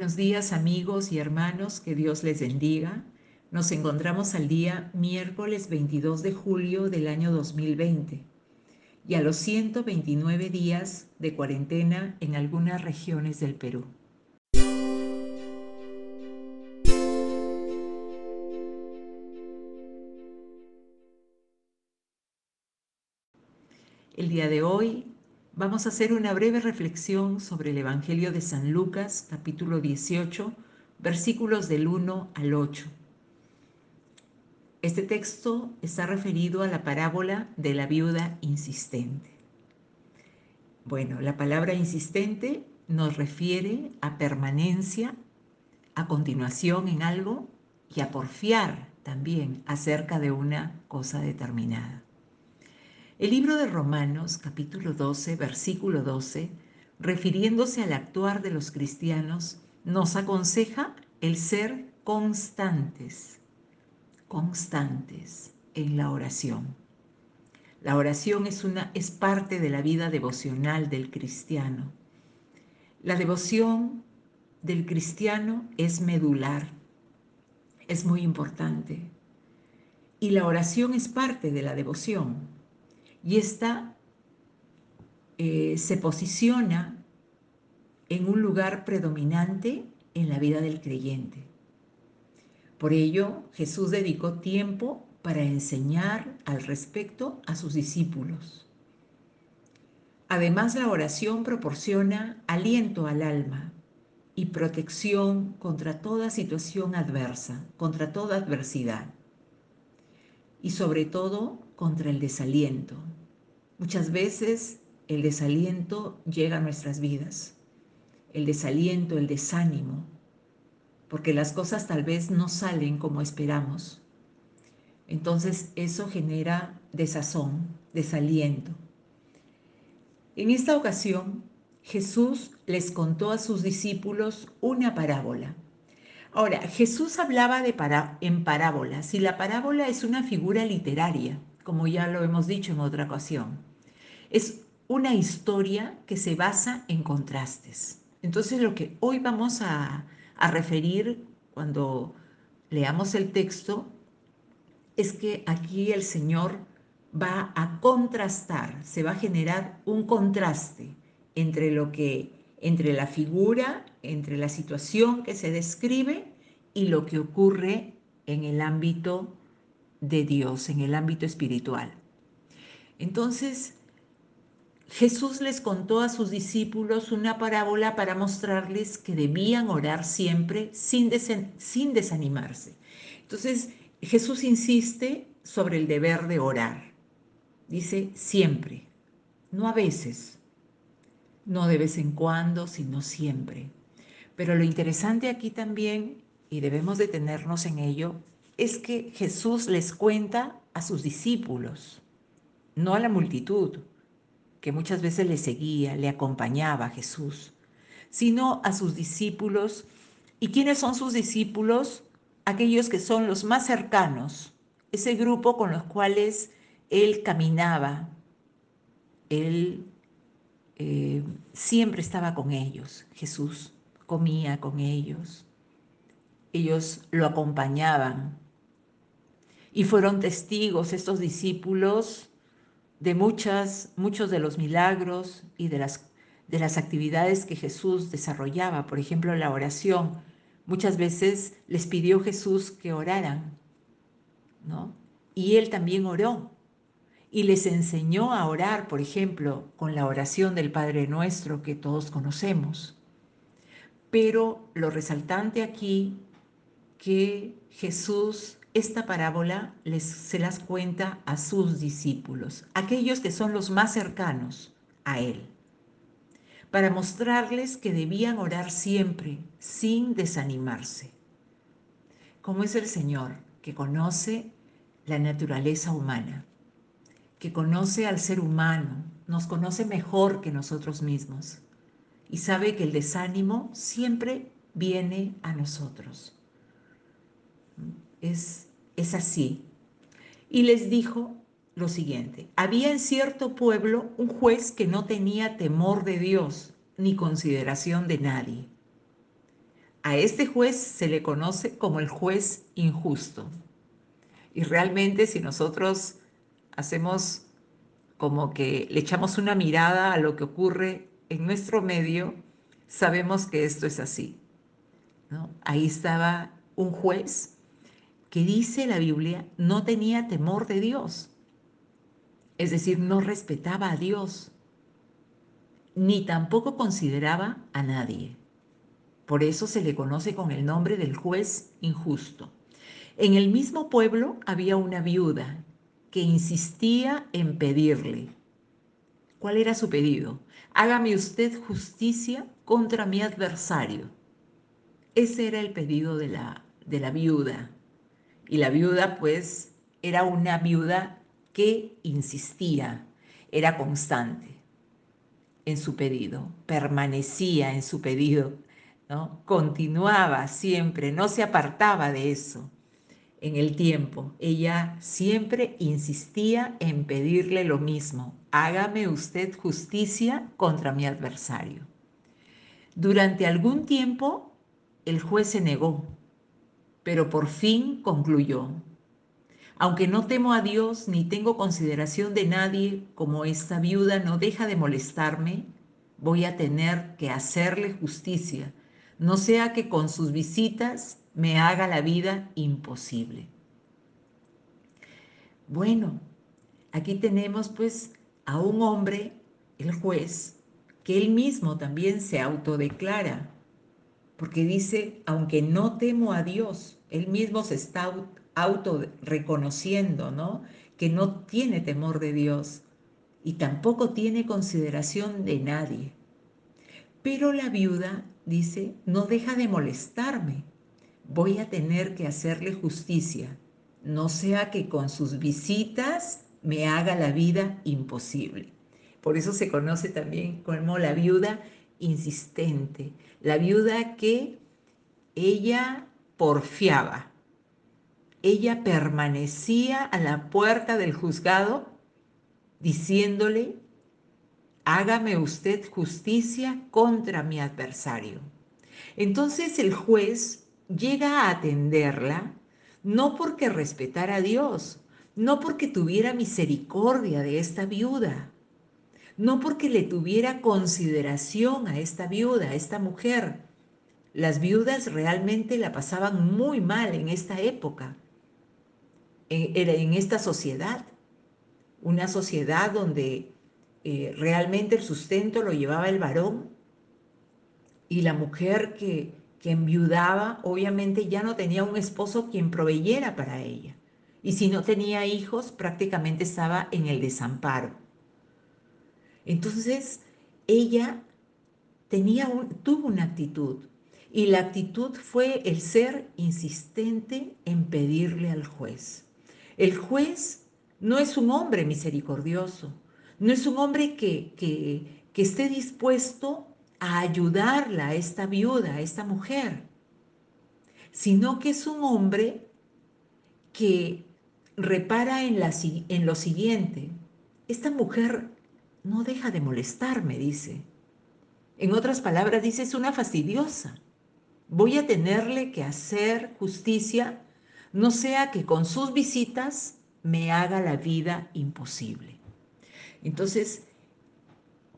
Buenos días amigos y hermanos, que Dios les bendiga. Nos encontramos al día miércoles 22 de julio del año 2020 y a los 129 días de cuarentena en algunas regiones del Perú. El día de hoy Vamos a hacer una breve reflexión sobre el Evangelio de San Lucas, capítulo 18, versículos del 1 al 8. Este texto está referido a la parábola de la viuda insistente. Bueno, la palabra insistente nos refiere a permanencia, a continuación en algo y a porfiar también acerca de una cosa determinada. El libro de Romanos, capítulo 12, versículo 12, refiriéndose al actuar de los cristianos, nos aconseja el ser constantes, constantes en la oración. La oración es, una, es parte de la vida devocional del cristiano. La devoción del cristiano es medular, es muy importante. Y la oración es parte de la devoción y esta eh, se posiciona en un lugar predominante en la vida del creyente. Por ello, Jesús dedicó tiempo para enseñar al respecto a sus discípulos. Además, la oración proporciona aliento al alma y protección contra toda situación adversa, contra toda adversidad y sobre todo contra el desaliento. Muchas veces el desaliento llega a nuestras vidas, el desaliento, el desánimo, porque las cosas tal vez no salen como esperamos. Entonces eso genera desazón, desaliento. En esta ocasión, Jesús les contó a sus discípulos una parábola Ahora, Jesús hablaba de en parábolas y la parábola es una figura literaria, como ya lo hemos dicho en otra ocasión. Es una historia que se basa en contrastes. Entonces, lo que hoy vamos a, referir cuando leamos el texto es que aquí el Señor va a contrastar, se va a generar un contraste entre lo que entre la figura, entre la situación que se describe y lo que ocurre en el ámbito de Dios, en el ámbito espiritual. Entonces, Jesús les contó a sus discípulos una parábola para mostrarles que debían orar siempre sin, sin desanimarse. Entonces, Jesús insiste sobre el deber de orar. Dice siempre, no a veces, no de vez en cuando, sino siempre. Pero lo interesante aquí también, y debemos detenernos en ello, es que Jesús les cuenta a sus discípulos, no a la multitud, que muchas veces le seguía, le acompañaba a Jesús, sino a sus discípulos. ¿Y quiénes son sus discípulos? Aquellos que son los más cercanos, ese grupo con los cuales él caminaba, él eh, siempre estaba con ellos, Jesús comía con ellos, ellos lo acompañaban y fueron testigos estos discípulos de muchas, muchos de los milagros y de las, de las actividades que Jesús desarrollaba, por ejemplo la oración. Muchas veces les pidió Jesús que oraran, ¿no? Y él también oró y les enseñó a orar, por ejemplo, con la oración del Padre Nuestro que todos conocemos. Pero lo resaltante aquí que Jesús esta parábola les, se las cuenta a sus discípulos, aquellos que son los más cercanos a Él, para mostrarles que debían orar siempre sin desanimarse. Como es el Señor que conoce la naturaleza humana que conoce al ser humano, nos conoce mejor que nosotros mismos y sabe que el desánimo siempre viene a nosotros. Es, así. Y les dijo lo siguiente, había en cierto pueblo un juez que no tenía temor de Dios ni consideración de nadie. A este juez se le conoce como el juez injusto. Y realmente si nosotros hacemos como que le echamos una mirada a lo que ocurre en nuestro medio, sabemos que esto es así. Ahí estaba un juez que dice la Biblia no tenía temor de Dios, es decir, no respetaba a Dios, ni tampoco consideraba a nadie. Por eso se le conoce con el nombre del juez injusto. En el mismo pueblo había una viuda que insistía en pedirle. ¿Cuál era su pedido? Hágame usted justicia contra mi adversario. Ese era el pedido de la, de la viuda. Y la viuda, pues, era una viuda que insistía, era constante en su pedido, permanecía en su pedido, ¿no? Continuaba siempre, no se apartaba de eso en el tiempo. Ella siempre insistía en pedirle lo mismo, hágame usted justicia contra mi adversario. Durante algún tiempo el juez se negó, pero por fin concluyó. Aunque no temo a Dios ni tengo consideración de nadie, como esta viuda no deja de molestarme, voy a tener que hacerle justicia, no sea que con sus visitas me haga la vida imposible. Bueno, aquí tenemos pues a un hombre, el juez, que él mismo también se autodeclara, porque dice, aunque no temo a Dios, él mismo se está auto reconociendo, ¿no? Que no tiene temor de Dios y tampoco tiene consideración de nadie. Pero la viuda dice, no deja de molestarme voy a tener que hacerle justicia, no sea que con sus visitas me haga la vida imposible. Por eso se conoce también como la viuda insistente, la viuda que ella porfiaba. Ella permanecía a la puerta del juzgado diciéndole, hágame usted justicia contra mi adversario. Entonces el juez llega a atenderla no porque respetara a Dios, no porque tuviera misericordia de esta viuda, no porque le tuviera consideración a esta viuda, a esta mujer. Las viudas realmente la pasaban muy mal en esta época, en, esta sociedad, una sociedad donde eh, realmente el sustento lo llevaba el varón y la mujer que que enviudaba, obviamente ya no tenía un esposo quien proveyera para ella. Y si no tenía hijos, prácticamente estaba en el desamparo. Entonces, ella tenía tuvo una actitud. Y la actitud fue el ser insistente en pedirle al juez. El juez no es un hombre misericordioso, no es un hombre que, que, que esté dispuesto a ayudarla a esta viuda, a esta mujer, sino que es un hombre que repara en, la, en lo siguiente. Esta mujer no deja de molestarme, dice. En otras palabras, dice, es una fastidiosa. Voy a tenerle que hacer justicia, no sea que con sus visitas me haga la vida imposible. Entonces,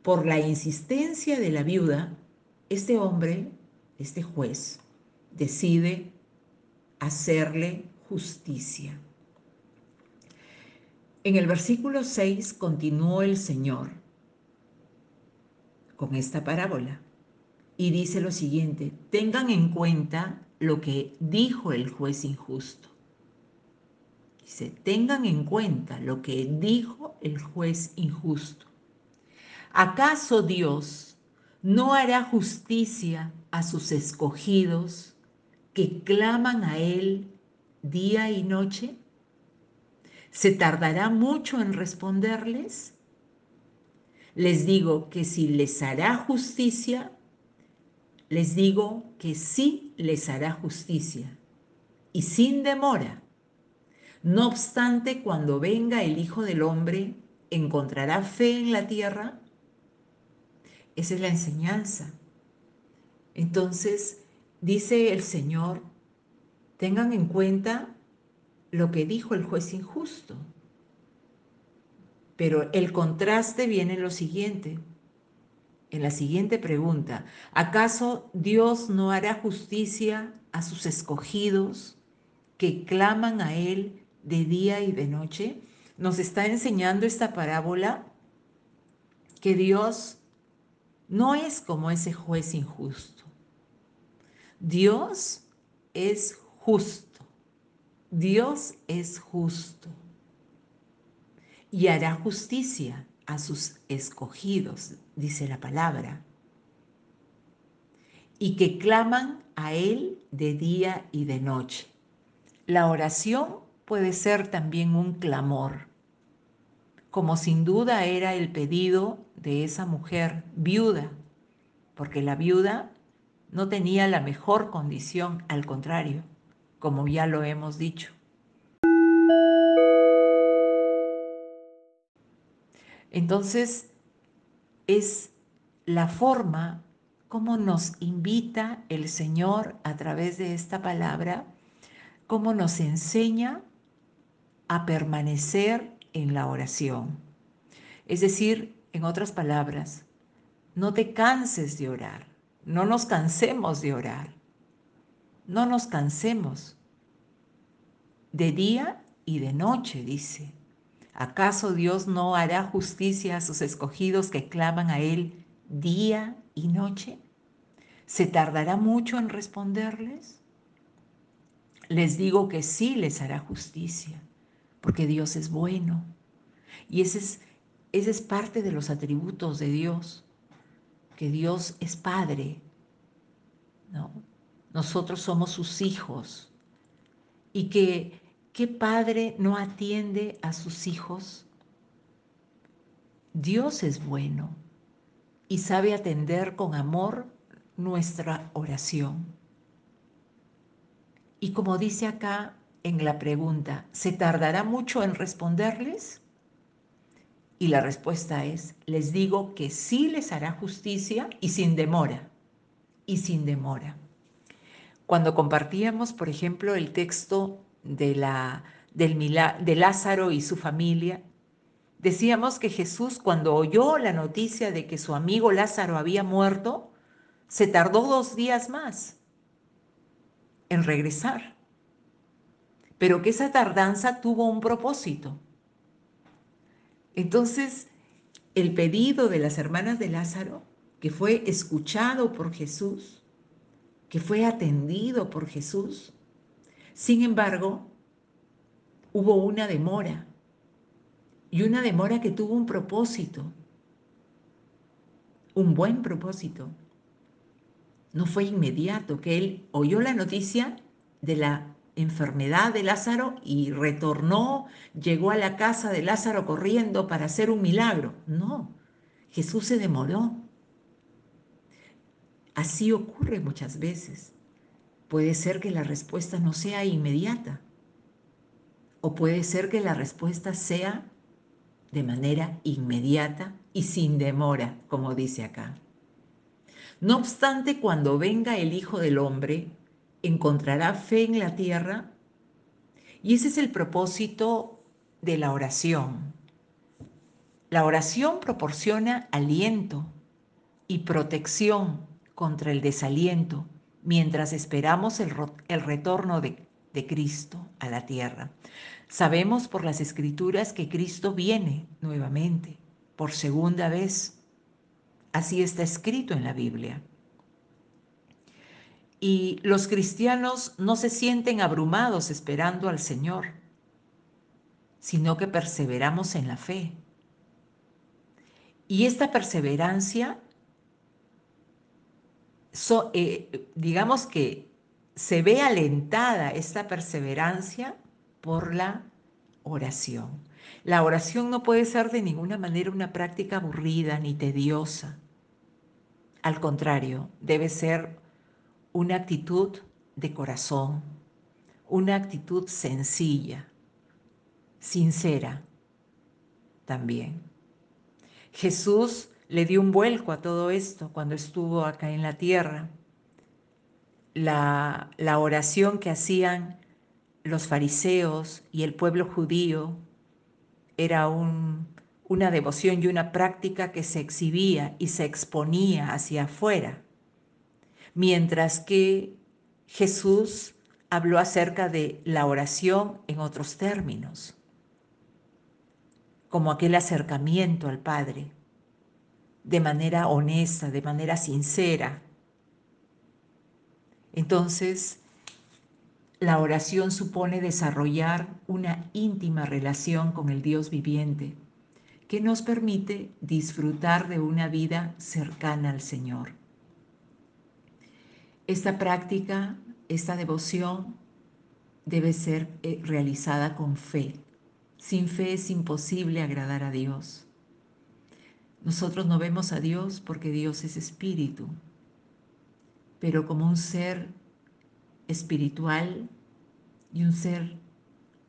por la insistencia de la viuda, este hombre, este juez, decide hacerle justicia. En el versículo 6 continuó el Señor con esta parábola y dice lo siguiente, tengan en cuenta lo que dijo el juez injusto. Dice, tengan en cuenta lo que dijo el juez injusto. ¿Acaso Dios no hará justicia a sus escogidos que claman a Él día y noche? ¿Se tardará mucho en responderles? Les digo que si les hará justicia, les digo que sí les hará justicia y sin demora. No obstante, cuando venga el Hijo del Hombre, ¿encontrará fe en la tierra? Esa es la enseñanza. Entonces, dice el Señor, tengan en cuenta lo que dijo el juez injusto. Pero el contraste viene en lo siguiente, en la siguiente pregunta. ¿Acaso Dios no hará justicia a sus escogidos que claman a Él de día y de noche? Nos está enseñando esta parábola que Dios no es como ese juez injusto. Dios es justo. Dios es justo. Y hará justicia a sus escogidos, dice la palabra. Y que claman a Él de día y de noche. La oración puede ser también un clamor, como sin duda era el pedido de esa mujer viuda, porque la viuda no tenía la mejor condición, al contrario, como ya lo hemos dicho. Entonces, es la forma como nos invita el Señor a través de esta palabra, cómo nos enseña a permanecer en la oración. Es decir, en otras palabras, no te canses de orar, no nos cansemos de orar, no nos cansemos de día y de noche, dice. ¿Acaso Dios no hará justicia a sus escogidos que claman a Él día y noche? ¿Se tardará mucho en responderles? Les digo que sí les hará justicia, porque Dios es bueno. Y ese es parte de los atributos de Dios, que Dios es Padre, ¿no? Nosotros somos sus hijos y que ¿qué padre no atiende a sus hijos? Dios es bueno y sabe atender con amor nuestra oración. Y como dice acá en la pregunta, ¿se tardará mucho en responderles? Y la respuesta es, les digo que sí les hará justicia y sin demora, y sin demora. Cuando compartíamos, por ejemplo, el texto de, la, del, de Lázaro y su familia, decíamos que Jesús cuando oyó la noticia de que su amigo Lázaro había muerto, se tardó dos días más en regresar, pero que esa tardanza tuvo un propósito. Entonces, el pedido de las hermanas de Lázaro, que fue escuchado por Jesús, que fue atendido por Jesús, sin embargo, hubo una demora, y una demora que tuvo un propósito, un buen propósito. No fue inmediato que él oyó la noticia de la enfermedad de Lázaro y retornó, llegó a la casa de Lázaro corriendo para hacer un milagro. No, Jesús se demoró. Así ocurre muchas veces. Puede ser que la respuesta no sea inmediata o puede ser que la respuesta sea de manera inmediata y sin demora, como dice acá. No obstante, cuando venga el Hijo del Hombre, encontrará fe en la tierra. Y ese es el propósito de la oración. La oración proporciona aliento y protección contra el desaliento mientras esperamos el, retorno de, de Cristo a la tierra. Sabemos por las escrituras que Cristo viene nuevamente, por segunda vez. Así está escrito en la Biblia. Y los cristianos no se sienten abrumados esperando al Señor, sino que perseveramos en la fe. Y esta perseverancia, eh, digamos que se ve alentada esta perseverancia por la oración. La oración no puede ser de ninguna manera una práctica aburrida ni tediosa. Al contrario, debe ser una actitud de corazón, una actitud sencilla, sincera también. Jesús le dio un vuelco a todo esto cuando estuvo acá en la tierra. la, oración que hacían los fariseos y el pueblo judío era un, una devoción y una práctica que se exhibía y se exponía hacia afuera, mientras que Jesús habló acerca de la oración en otros términos, como aquel acercamiento al Padre, de manera honesta, de manera sincera. Entonces, la oración supone desarrollar una íntima relación con el Dios viviente que nos permite disfrutar de una vida cercana al Señor. Esta práctica, esta devoción debe ser eh, realizada con fe. Sin fe es imposible agradar a Dios. Nosotros no vemos a Dios porque Dios es espíritu, pero como un ser espiritual y un ser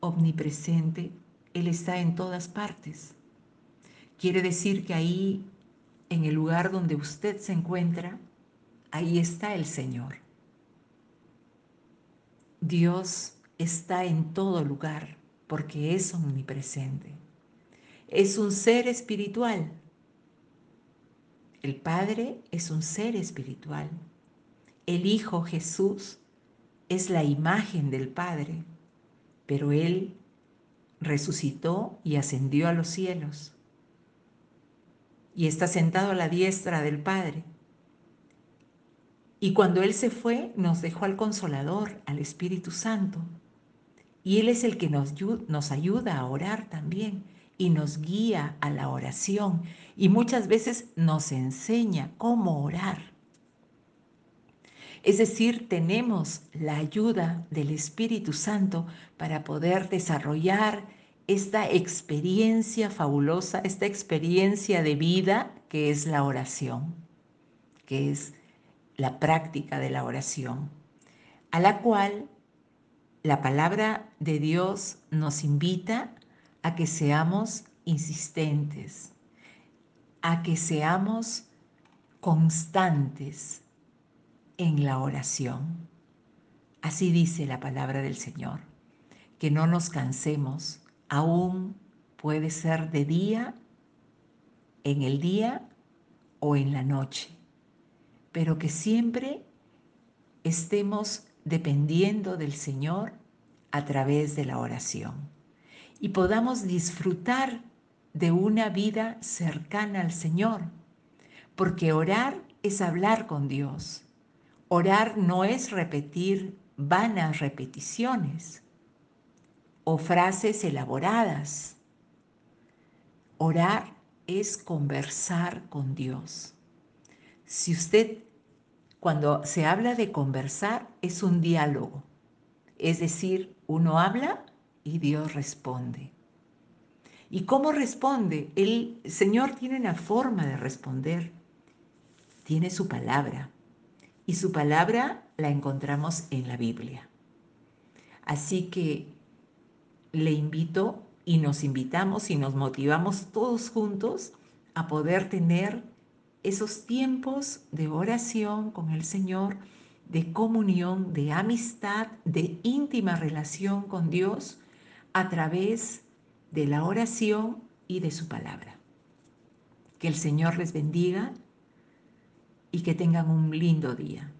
omnipresente, Él está en todas partes. Quiere decir que ahí, en el lugar donde usted se encuentra, ahí está el Señor. Dios está en todo lugar porque es omnipresente. Es un ser espiritual. El Padre es un ser espiritual. El Hijo Jesús es la imagen del Padre, pero Él resucitó y ascendió a los cielos y está sentado a la diestra del Padre. Y cuando Él se fue, nos dejó al Consolador, al Espíritu Santo. Y Él es el que nos, ayuda a orar también y nos guía a la oración y muchas veces nos enseña cómo orar. Es decir, tenemos la ayuda del Espíritu Santo para poder desarrollar esta experiencia fabulosa, esta experiencia de vida que es la oración, que es la práctica de la oración, a la cual la palabra de Dios nos invita a que seamos insistentes, a que seamos constantes en la oración. Así dice la palabra del Señor, que no nos cansemos aún puede ser de día, en el día o en la noche, pero que siempre estemos dependiendo del Señor a través de la oración y podamos disfrutar de una vida cercana al Señor, porque orar es hablar con Dios. Orar no es repetir vanas repeticiones o frases elaboradas. Orar es conversar con Dios. Si usted, cuando se habla de conversar, es un diálogo. Es decir, uno habla y Dios responde. ¿Y cómo responde? El Señor tiene una forma de responder. Tiene su palabra. Y su palabra la encontramos en la Biblia. Así que le invito y nos invitamos y nos motivamos todos juntos a poder tener esos tiempos de oración con el Señor, de comunión, de amistad, de íntima relación con Dios a través de la oración y de su palabra. Que el Señor les bendiga y que tengan un lindo día.